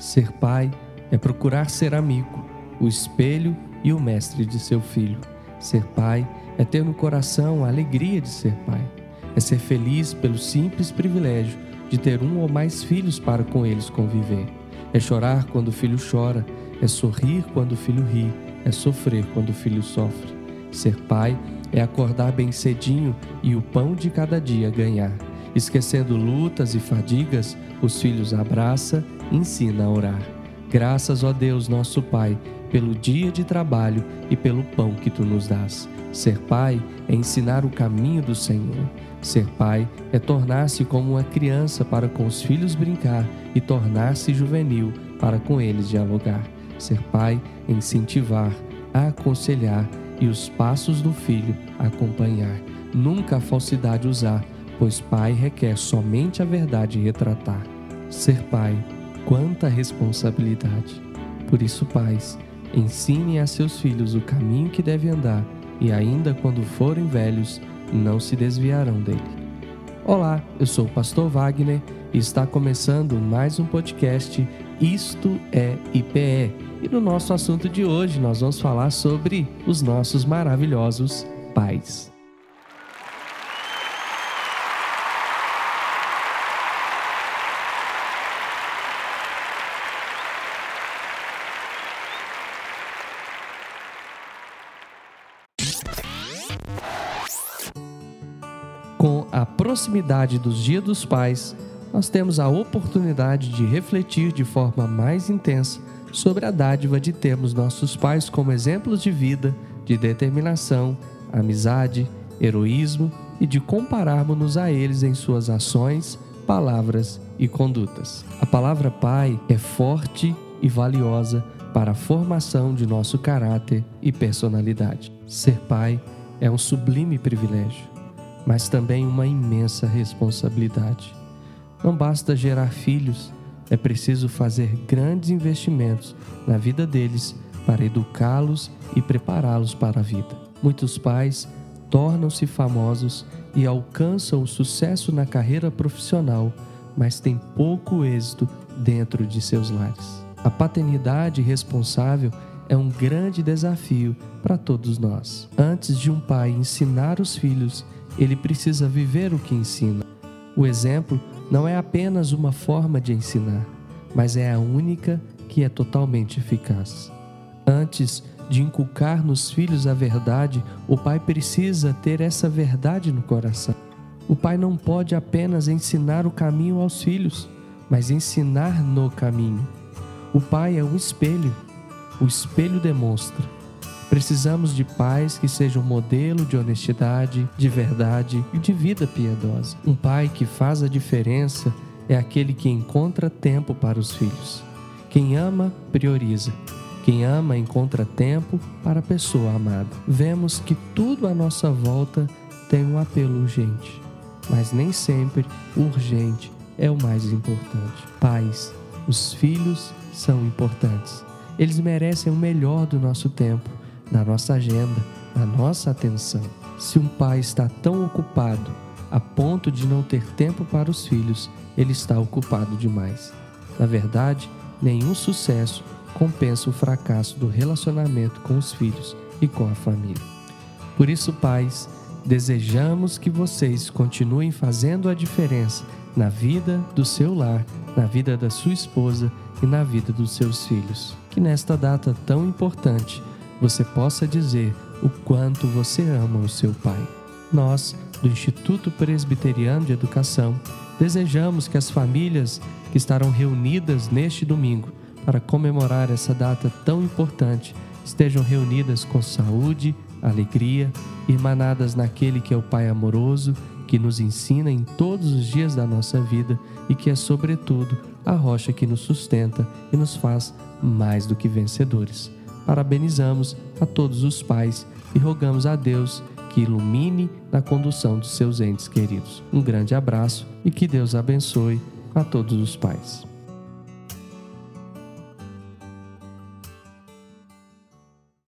Ser pai é procurar ser amigo, o espelho e o mestre de seu filho. Ser pai é ter no coração a alegria de ser pai. É ser feliz pelo simples privilégio de ter um ou mais filhos para com eles conviver. É chorar quando o filho chora, é sorrir quando o filho ri, é sofrer quando o filho sofre. Ser pai é acordar bem cedinho e o pão de cada dia ganhar. Esquecendo lutas e fadigas, os filhos abraça ensina a orar. Graças, ó Deus, nosso Pai, pelo dia de trabalho e pelo pão que tu nos dás. Ser pai é ensinar o caminho do Senhor. Ser pai é tornar-se como uma criança para com os filhos brincar e tornar-se juvenil para com eles dialogar. Ser pai é incentivar, aconselhar e os passos do filho acompanhar. Nunca a falsidade usar, pois pai requer somente a verdade retratar. Ser pai, quanta responsabilidade. Por isso, pais, ensinem a seus filhos o caminho que deve andar e ainda quando forem velhos, não se desviarão dele. Olá, eu sou o pastor Wagner e está começando mais um podcast Isto é IPE. E no nosso assunto de hoje nós vamos falar sobre os nossos maravilhosos pais. A proximidade dos Dias dos Pais, nós temos a oportunidade de refletir de forma mais intensa sobre a dádiva de termos nossos pais como exemplos de vida, de determinação, amizade, heroísmo e de compararmos-nos a eles em suas ações, palavras e condutas. A palavra pai é forte e valiosa para a formação de nosso caráter e personalidade. Ser pai é um sublime privilégio mas também uma imensa responsabilidade. Não basta gerar filhos, é preciso fazer grandes investimentos na vida deles para educá-los e prepará-los para a vida. Muitos pais tornam-se famosos e alcançam o sucesso na carreira profissional, mas têm pouco êxito dentro de seus lares. A paternidade responsável é um grande desafio para todos nós. Antes de um pai ensinar os filhos ele precisa viver o que ensina. O exemplo não é apenas uma forma de ensinar, mas é a única que é totalmente eficaz. Antes de inculcar nos filhos a verdade, o pai precisa ter essa verdade no coração. O pai não pode apenas ensinar o caminho aos filhos, mas ensinar no caminho. O pai é um espelho. O espelho demonstra Precisamos de pais que sejam modelo de honestidade, de verdade e de vida piedosa. Um pai que faz a diferença é aquele que encontra tempo para os filhos. Quem ama, prioriza. Quem ama, encontra tempo para a pessoa amada. Vemos que tudo à nossa volta tem um apelo urgente, mas nem sempre o urgente é o mais importante. Pais, os filhos são importantes. Eles merecem o melhor do nosso tempo na nossa agenda, na nossa atenção. Se um pai está tão ocupado a ponto de não ter tempo para os filhos, ele está ocupado demais. Na verdade, nenhum sucesso compensa o fracasso do relacionamento com os filhos e com a família. Por isso, pais, desejamos que vocês continuem fazendo a diferença na vida do seu lar, na vida da sua esposa e na vida dos seus filhos. Que nesta data tão importante você possa dizer o quanto você ama o seu pai. Nós, do Instituto Presbiteriano de Educação, desejamos que as famílias que estarão reunidas neste domingo para comemorar essa data tão importante estejam reunidas com saúde, alegria, irmanadas naquele que é o Pai amoroso, que nos ensina em todos os dias da nossa vida e que é, sobretudo, a rocha que nos sustenta e nos faz mais do que vencedores parabenizamos a todos os pais e rogamos a Deus que ilumine na condução dos seus entes queridos. Um grande abraço e que Deus abençoe a todos os pais.